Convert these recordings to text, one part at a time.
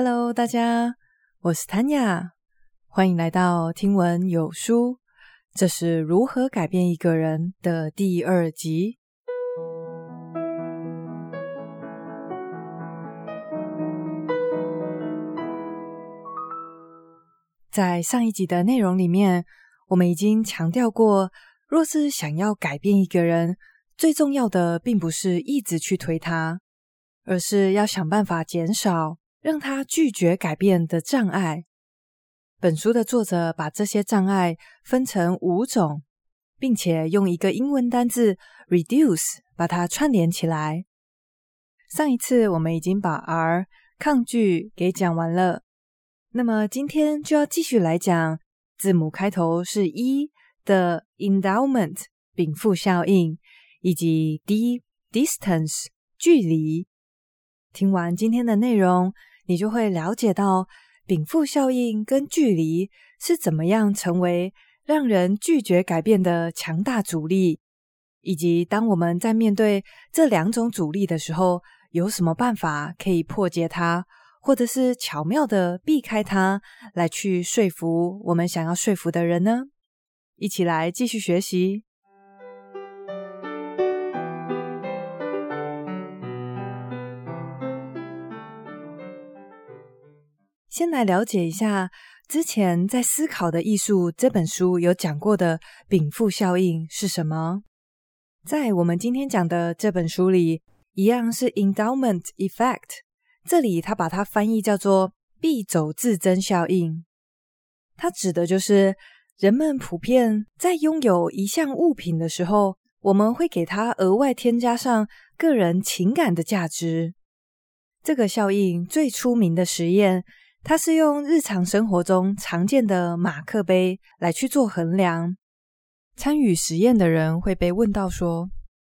Hello，大家，我是 Tanya，欢迎来到听闻有书。这是如何改变一个人的第二集。在上一集的内容里面，我们已经强调过，若是想要改变一个人，最重要的并不是一直去推他，而是要想办法减少让他拒绝改变的障碍。本书的作者把这些障碍分成五种，并且用一个英文单字 reduce 把它串联起来。上一次我们已经把 R 抗拒给讲完了，那么今天就要继续来讲字母开头是 E 的 endowment 禀赋效应。以及 D distance 距离。听完今天的内容，你就会了解到禀赋效应跟距离是怎么样成为让人拒绝改变的强大阻力，以及当我们在面对这两种阻力的时候，有什么办法可以破解它，或者是巧妙的避开它，来去说服我们想要说服的人呢？一起来继续学习。先来了解一下之前在《思考的艺术》这本书有讲过的禀赋效应是什么。在我们今天讲的这本书里，一样是 endowment effect，这里他把它翻译叫做必走自增效应。它指的就是人们普遍在拥有一项物品的时候，我们会给它额外添加上个人情感的价值。这个效应最出名的实验。它是用日常生活中常见的马克杯来去做衡量。参与实验的人会被问到说，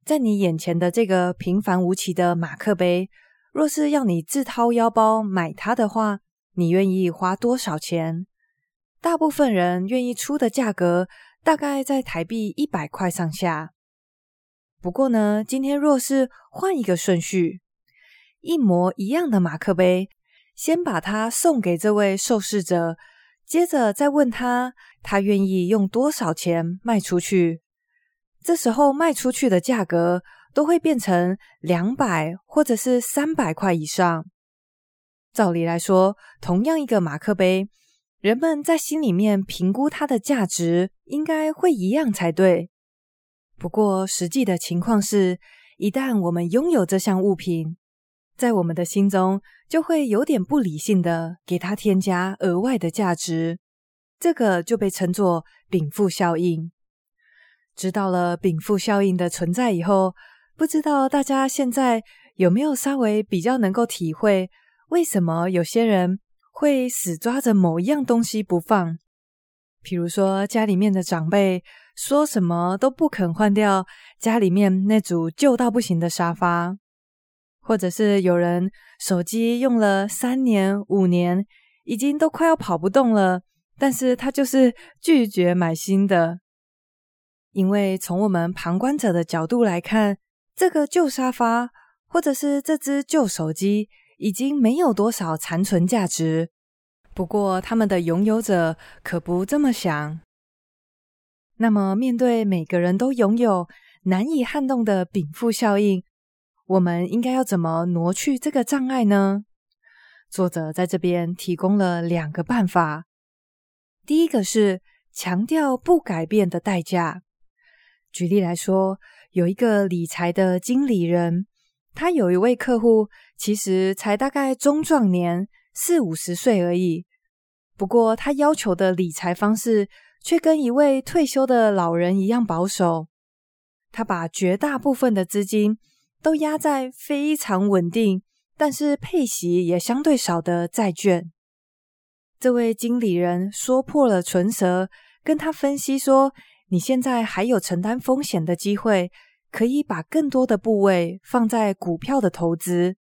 在你眼前的这个平凡无奇的马克杯，若是要你自掏腰包买它的话，你愿意花多少钱？大部分人愿意出的价格大概在台币一百块上下。不过呢，今天若是换一个顺序，一模一样的马克杯。先把它送给这位受试者，接着再问他，他愿意用多少钱卖出去。这时候卖出去的价格都会变成两百或者是三百块以上。照理来说，同样一个马克杯，人们在心里面评估它的价值应该会一样才对。不过实际的情况是，一旦我们拥有这项物品，在我们的心中，就会有点不理性的给它添加额外的价值，这个就被称作禀赋效应。知道了禀赋效应的存在以后，不知道大家现在有没有稍微比较能够体会，为什么有些人会死抓着某一样东西不放？比如说家里面的长辈说什么都不肯换掉家里面那组旧到不行的沙发。或者是有人手机用了三年、五年，已经都快要跑不动了，但是他就是拒绝买新的，因为从我们旁观者的角度来看，这个旧沙发或者是这只旧手机已经没有多少残存价值。不过他们的拥有者可不这么想。那么面对每个人都拥有难以撼动的禀赋效应。我们应该要怎么挪去这个障碍呢？作者在这边提供了两个办法。第一个是强调不改变的代价。举例来说，有一个理财的经理人，他有一位客户，其实才大概中壮年，四五十岁而已。不过，他要求的理财方式却跟一位退休的老人一样保守。他把绝大部分的资金都压在非常稳定，但是配息也相对少的债券。这位经理人说破了唇舌，跟他分析说：“你现在还有承担风险的机会，可以把更多的部位放在股票的投资，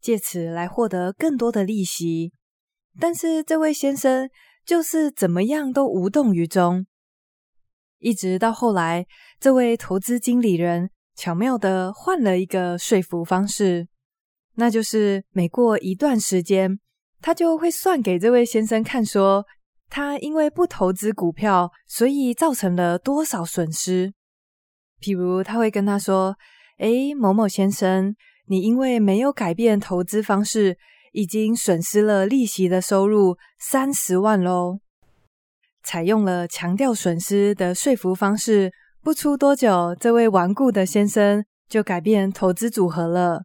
借此来获得更多的利息。”但是这位先生就是怎么样都无动于衷，一直到后来，这位投资经理人。巧妙的换了一个说服方式，那就是每过一段时间，他就会算给这位先生看，说他因为不投资股票，所以造成了多少损失。譬如他会跟他说：“诶，某某先生，你因为没有改变投资方式，已经损失了利息的收入三十万喽。”采用了强调损失的说服方式，不出多久，这位顽固的先生就改变投资组合了。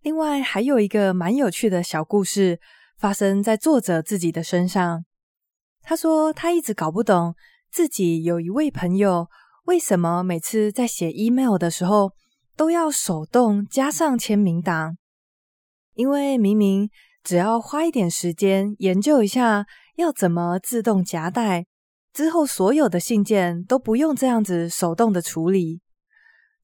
另外，还有一个蛮有趣的小故事，发生在作者自己的身上。他说，他一直搞不懂自己有一位朋友，为什么每次在写 email 的时候，都要手动加上签名档。因为明明只要花一点时间研究一下，要怎么自动夹带，之后所有的信件都不用这样子手动的处理。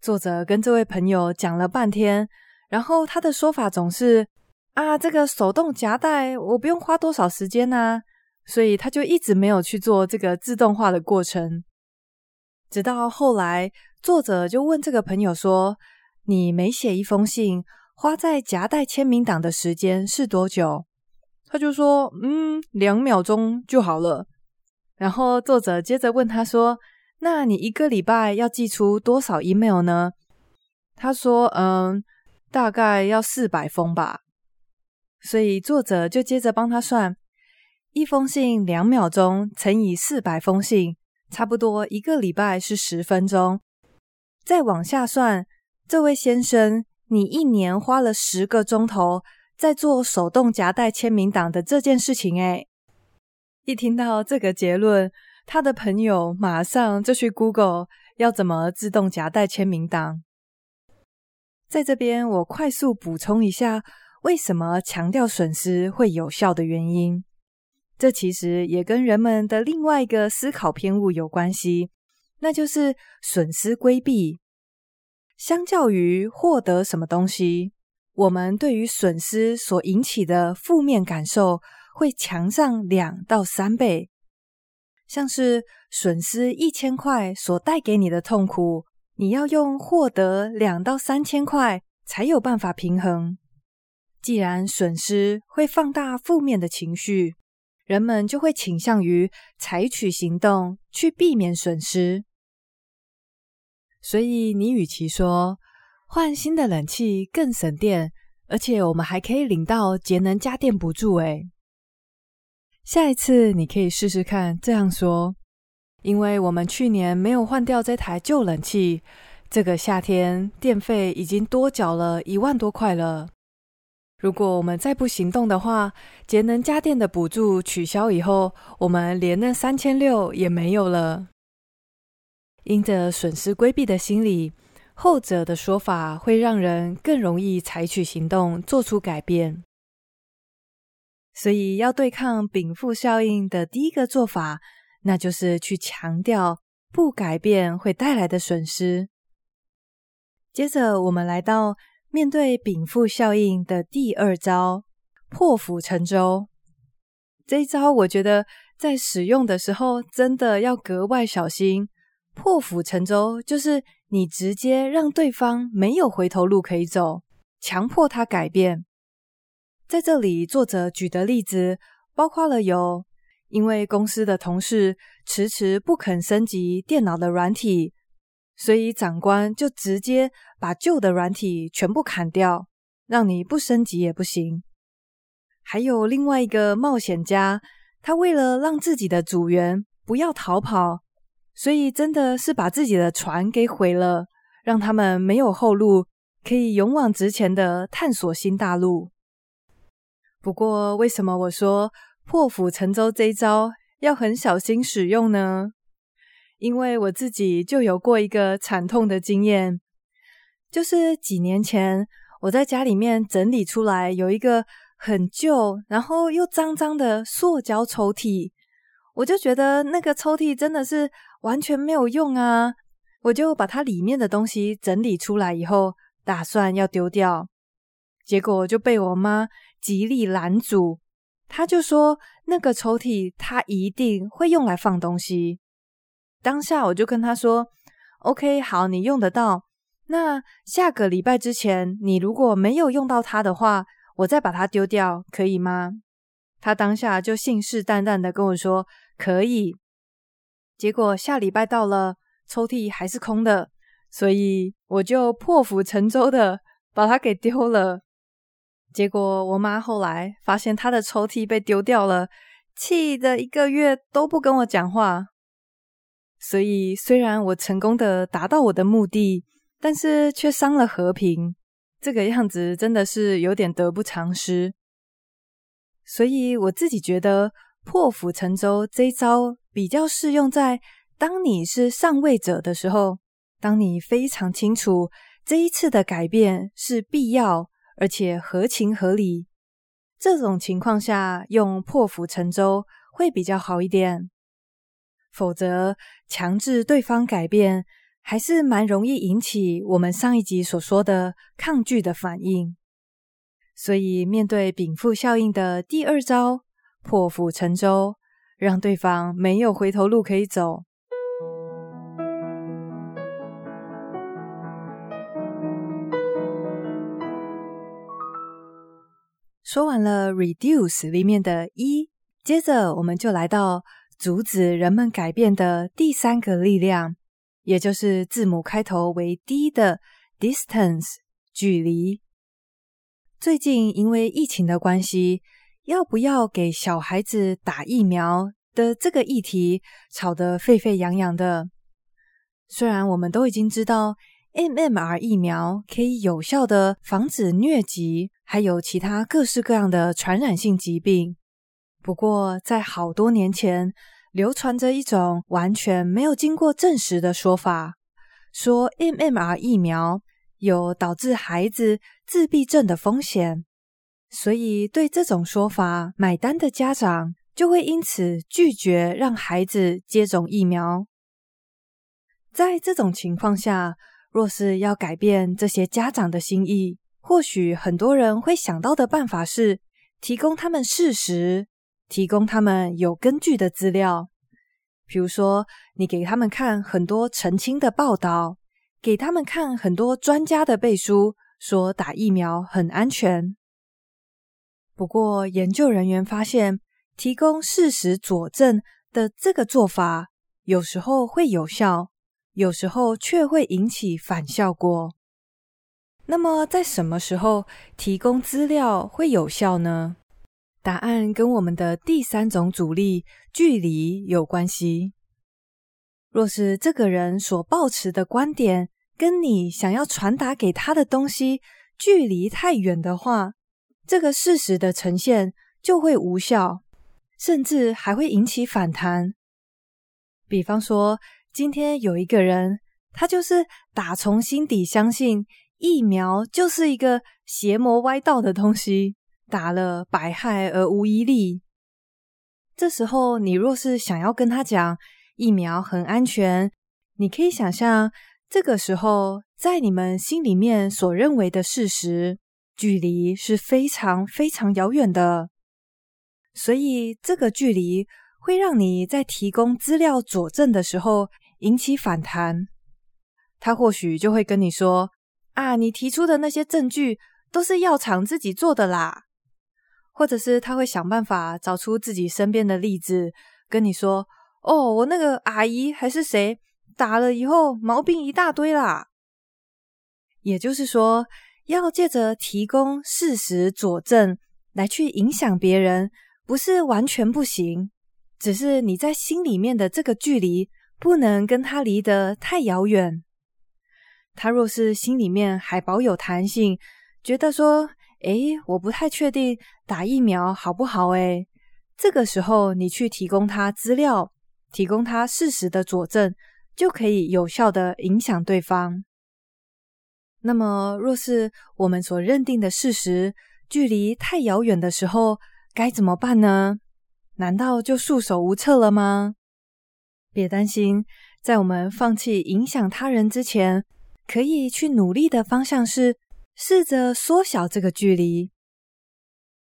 作者跟这位朋友讲了半天。然后他的说法总是啊，这个手动夹带我不用花多少时间呐，所以他就一直没有去做这个自动化的过程。直到后来，作者就问这个朋友说：“你每写一封信，花在夹带签名档的时间是多久？”他就说：“嗯，两秒钟就好了。”然后作者接着问他说：“那你一个礼拜要寄出多少 email 呢？”他说：“嗯。”大概要四百封吧，所以作者就接着帮他算，一封信两秒钟乘以四百封信，差不多一个礼拜是十分钟。再往下算，这位先生，你一年花了十个钟头在做手动夹带签名档的这件事情。诶，一听到这个结论，他的朋友马上就去 Google 要怎么自动夹带签名档。在这边，我快速补充一下，为什么强调损失会有效的原因。这其实也跟人们的另外一个思考偏误有关系，那就是损失规避。相较于获得什么东西，我们对于损失所引起的负面感受会强上两到三倍。像是损失一千块所带给你的痛苦。你要用获得两到三千块才有办法平衡。既然损失会放大负面的情绪，人们就会倾向于采取行动去避免损失。所以，你与其说换新的冷气更省电，而且我们还可以领到节能家电补助，诶，下一次你可以试试看这样说。因为我们去年没有换掉这台旧冷气，这个夏天电费已经多缴了一万多块了。如果我们再不行动的话，节能家电的补助取消以后，我们连那三千六也没有了。因着损失规避的心理，后者的说法会让人更容易采取行动，做出改变。所以，要对抗禀赋效应的第一个做法。那就是去强调不改变会带来的损失。接着，我们来到面对禀赋效应的第二招——破釜沉舟。这一招，我觉得在使用的时候真的要格外小心。破釜沉舟就是你直接让对方没有回头路可以走，强迫他改变。在这里，作者举的例子包括了有。因为公司的同事迟迟不肯升级电脑的软体，所以长官就直接把旧的软体全部砍掉，让你不升级也不行。还有另外一个冒险家，他为了让自己的组员不要逃跑，所以真的是把自己的船给毁了，让他们没有后路，可以勇往直前的探索新大陆。不过，为什么我说破釜沉舟这一招要很小心使用呢，因为我自己就有过一个惨痛的经验，就是几年前我在家里面整理出来有一个很旧，然后又脏脏的塑胶抽屉，我就觉得那个抽屉真的是完全没有用啊，我就把它里面的东西整理出来以后，打算要丢掉，结果就被我妈极力拦阻。他就说：“那个抽屉，他一定会用来放东西。”当下我就跟他说：“OK，好，你用得到。那下个礼拜之前，你如果没有用到它的话，我再把它丢掉，可以吗？”他当下就信誓旦旦的跟我说：“可以。”结果下礼拜到了，抽屉还是空的，所以我就破釜沉舟的把它给丢了。结果我妈后来发现她的抽屉被丢掉了，气得一个月都不跟我讲话。所以虽然我成功的达到我的目的，但是却伤了和平。这个样子真的是有点得不偿失。所以我自己觉得破釜沉舟这一招比较适用在当你是上位者的时候，当你非常清楚这一次的改变是必要而且合情合理，这种情况下用破釜沉舟会比较好一点。否则强制对方改变，还是蛮容易引起我们上一集所说的抗拒的反应。所以，面对禀赋效应的第二招“破釜沉舟”，让对方没有回头路可以走。说完了 “reduce” 里面的一，接着我们就来到阻止人们改变的第三个力量，也就是字母开头为 “d” 的 “distance” 距离。最近因为疫情的关系，要不要给小孩子打疫苗的这个议题吵得沸沸扬扬的。虽然我们都已经知道 MMR 疫苗可以有效的防止疟疾，还有其他各式各样的传染性疾病，不过在好多年前流传着一种完全没有经过证实的说法，说 MMR 疫苗。有导致孩子自闭症的风险，所以对这种说法买单的家长就会因此拒绝让孩子接种疫苗。在这种情况下，若是要改变这些家长的心意，或许很多人会想到的办法是提供他们事实，提供他们有根据的资料，比如说你给他们看很多澄清的报道。给他们看很多专家的背书，说打疫苗很安全。不过，研究人员发现，提供事实佐证的这个做法，有时候会有效，有时候却会引起反效果。那么，在什么时候提供资料会有效呢？答案跟我们的第三种阻力——距离有关系。若是这个人所抱持的观点，跟你想要传达给他的东西距离太远的话，这个事实的呈现就会无效，甚至还会引起反弹。比方说，今天有一个人，他就是打从心底相信疫苗就是一个邪魔歪道的东西，打了百害而无一利。这时候，你若是想要跟他讲疫苗很安全，你可以想象。这个时候，在你们心里面所认为的事实，距离是非常非常遥远的，所以这个距离会让你在提供资料佐证的时候引起反弹。他或许就会跟你说：“啊，你提出的那些证据都是药厂自己做的啦。”或者是他会想办法找出自己身边的例子，跟你说：“哦，我那个阿姨还是谁。”打了以后毛病一大堆啦，也就是说，要借着提供事实佐证来去影响别人，不是完全不行，只是你在心里面的这个距离不能跟他离得太遥远。他若是心里面还保有弹性，觉得说，诶，我不太确定打疫苗好不好，诶，这个时候你去提供他资料，提供他事实的佐证。就可以有效的影响对方。那么，若是我们所认定的事实距离太遥远的时候，该怎么办呢？难道就束手无策了吗？别担心，在我们放弃影响他人之前，可以去努力的方向是试着缩小这个距离。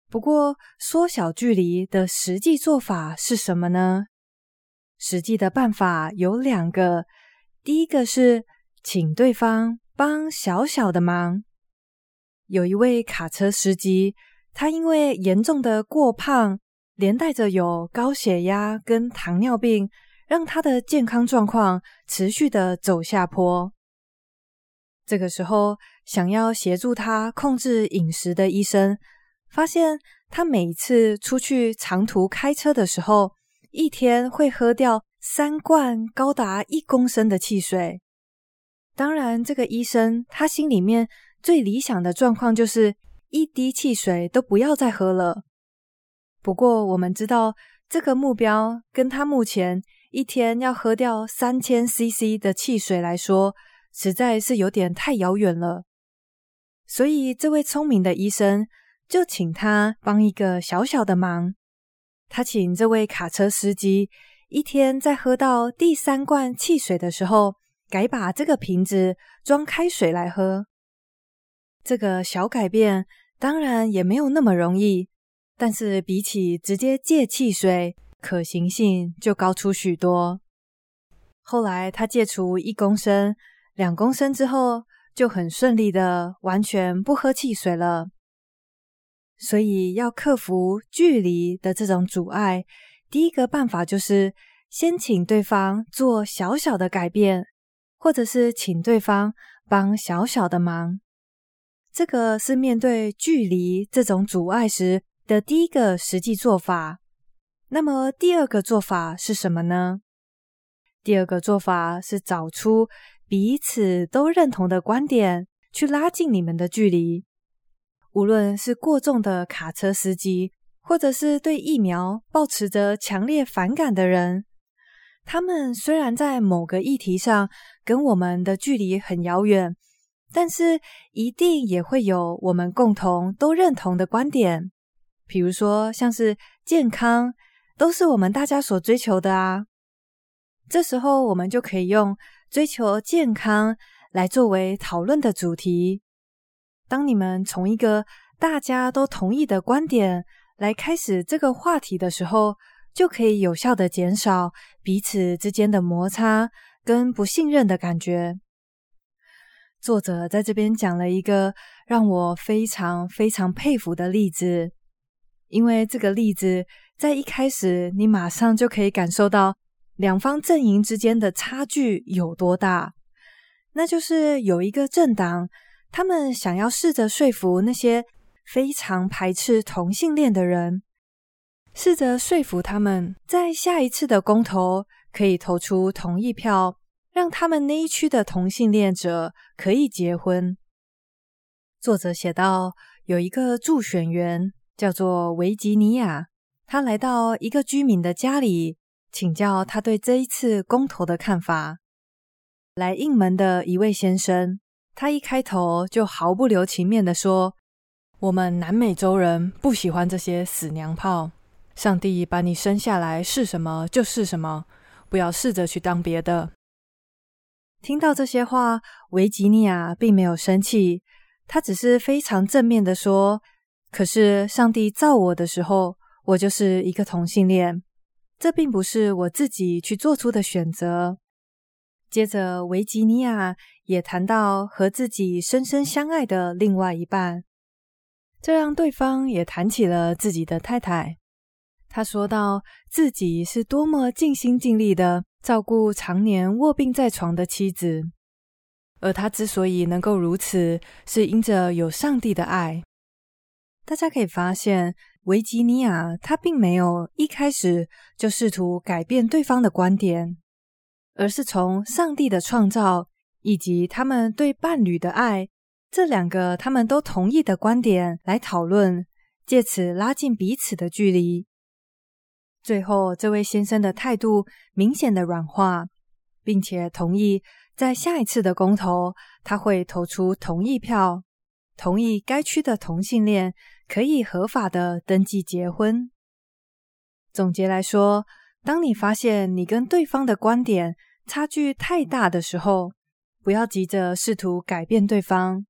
不过，缩小距离的实际做法是什么呢？实际的办法有两个，第一个是请对方帮小小的忙。有一位卡车司机，他因为严重的过胖，连带着有高血压跟糖尿病，让他的健康状况持续的走下坡。这个时候，想要协助他控制饮食的医生，发现他每次出去长途开车的时候，一天会喝掉三罐高达一公升的汽水。当然，这个医生他心里面最理想的状况就是一滴汽水都不要再喝了。不过，我们知道这个目标跟他目前一天要喝掉三千 CC 的汽水来说，实在是有点太遥远了。所以，这位聪明的医生就请他帮一个小小的忙。他请这位卡车司机一天在喝到第三罐汽水的时候，改把这个瓶子装开水来喝。这个小改变当然也没有那么容易，但是比起直接戒汽水，可行性就高出许多。后来他戒除一公升、两公升之后，就很顺利的完全不喝汽水了。所以要克服距离的这种阻碍，第一个办法就是先请对方做小小的改变，或者是请对方帮小小的忙。这个是面对距离这种阻碍时的第一个实际做法。那么第二个做法是什么呢？第二个做法是找出彼此都认同的观点，去拉近你们的距离。无论是过重的卡车司机，或者是对疫苗抱持着强烈反感的人，他们虽然在某个议题上跟我们的距离很遥远，但是一定也会有我们共同都认同的观点。比如说，像是健康，都是我们大家所追求的啊。这时候，我们就可以用追求健康来作为讨论的主题。当你们从一个大家都同意的观点来开始这个话题的时候，就可以有效的减少彼此之间的摩擦跟不信任的感觉。作者在这边讲了一个让我非常非常佩服的例子，因为这个例子在一开始你马上就可以感受到两方阵营之间的差距有多大，那就是有一个政党。他们想要试着说服那些非常排斥同性恋的人，试着说服他们在下一次的公投可以投出同意票，让他们那一区的同性恋者可以结婚。作者写道，有一个助选员叫做维吉尼亚，他来到一个居民的家里，请教他对这一次公投的看法。来应门的一位先生。他一开头就毫不留情面地说：“我们南美洲人不喜欢这些死娘炮。上帝把你生下来是什么就是什么，不要试着去当别的。”听到这些话，维吉尼亚并没有生气，他只是非常正面地说：“可是上帝造我的时候，我就是一个同性恋，这并不是我自己去做出的选择。”接着，维吉尼亚也谈到和自己深深相爱的另外一半，这让对方也谈起了自己的太太。他说到自己是多么尽心尽力的照顾常年卧病在床的妻子，而他之所以能够如此，是因着有上帝的爱。大家可以发现，维吉尼亚他并没有一开始就试图改变对方的观点。而是从上帝的创造以及他们对伴侣的爱这两个他们都同意的观点来讨论，借此拉近彼此的距离。最后，这位先生的态度明显的软化，并且同意在下一次的公投，他会投出同意票，同意该区的同性恋可以合法的登记结婚。总结来说，当你发现你跟对方的观点差距太大的时候，不要急着试图改变对方，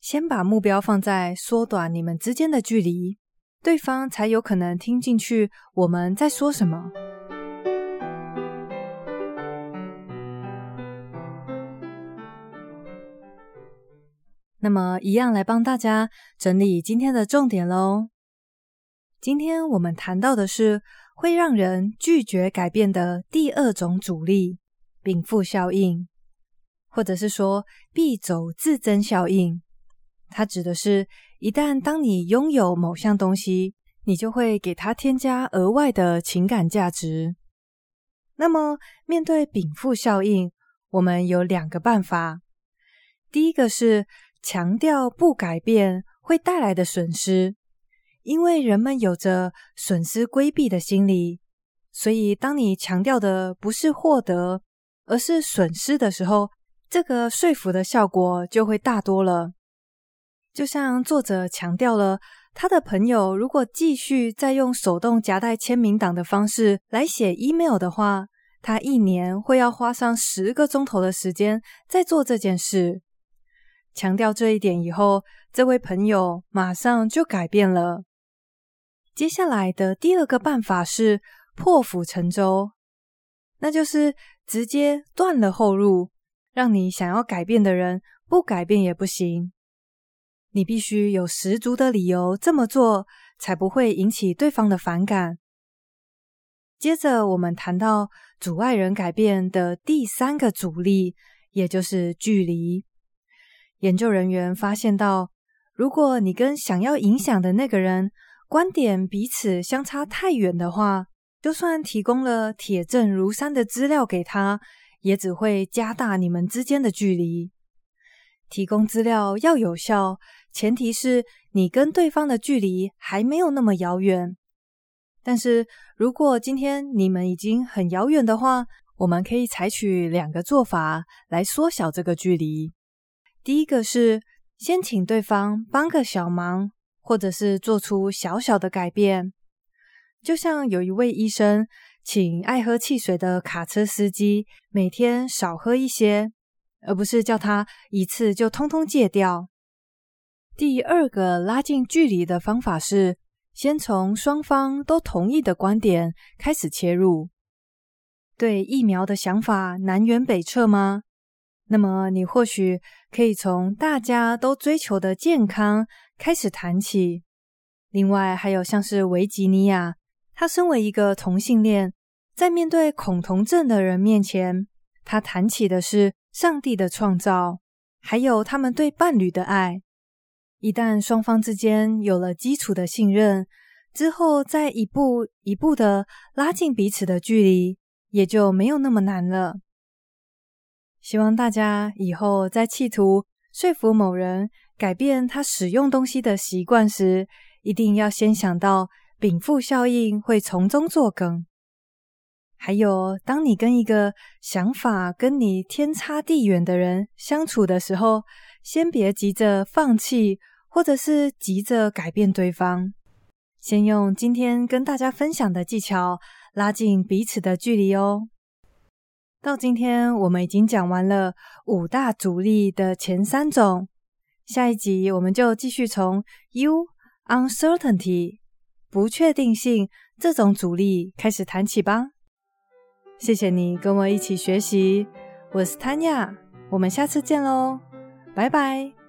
先把目标放在缩短你们之间的距离，对方才有可能听进去我们在说什么。那么，一样来帮大家整理今天的重点喽。今天我们谈到的是会让人拒绝改变的第二种阻力——禀赋效应，或者是说必走自增效应。它指的是，一旦当你拥有某项东西，你就会给它添加额外的情感价值。那么，面对禀赋效应，我们有两个办法。第一个是强调不改变会带来的损失，因为人们有着损失规避的心理，所以当你强调的不是获得，而是损失的时候，这个说服的效果就会大多了。就像作者强调了，他的朋友如果继续再用手动夹带签名档的方式来写 email 的话，他一年会要花上十个钟头的时间在做这件事。强调这一点以后，这位朋友马上就改变了。接下来的第二个办法是破釜沉舟，那就是直接断了后路，让你想要改变的人不改变也不行。你必须有十足的理由这么做，才不会引起对方的反感。接着，我们谈到阻碍人改变的第三个阻力，也就是距离。研究人员发现到，如果你跟想要影响的那个人观点彼此相差太远的话，就算提供了铁证如山的资料给他，也只会加大你们之间的距离。提供资料要有效，前提是你跟对方的距离还没有那么遥远。但是如果今天你们已经很遥远的话，我们可以采取两个做法来缩小这个距离。第一个是先请对方帮个小忙，或者是做出小小的改变。就像有一位医生请爱喝汽水的卡车司机每天少喝一些，而不是叫他一次就通通戒掉。第二个拉近距离的方法是先从双方都同意的观点开始切入。对疫苗的想法南辕北辙吗？那么，你或许可以从大家都追求的健康开始谈起。另外，还有像是维吉尼亚，他身为一个同性恋，在面对恐同症的人面前，他谈起的是上帝的创造，还有他们对伴侣的爱。一旦双方之间有了基础的信任，之后再一步一步的拉近彼此的距离，也就没有那么难了。希望大家以后在企图说服某人改变他使用东西的习惯时，一定要先想到禀赋效应会从中作梗。还有，当你跟一个想法跟你天差地远的人相处的时候，先别急着放弃，或者是急着改变对方，先用今天跟大家分享的技巧拉近彼此的距离哦。到今天，我们已经讲完了五大阻力的前三种。下一集，我们就继续从 U uncertainty 不确定性这种阻力开始谈起吧。谢谢你跟我一起学习，我是 Tanya，我们下次见喽，拜拜。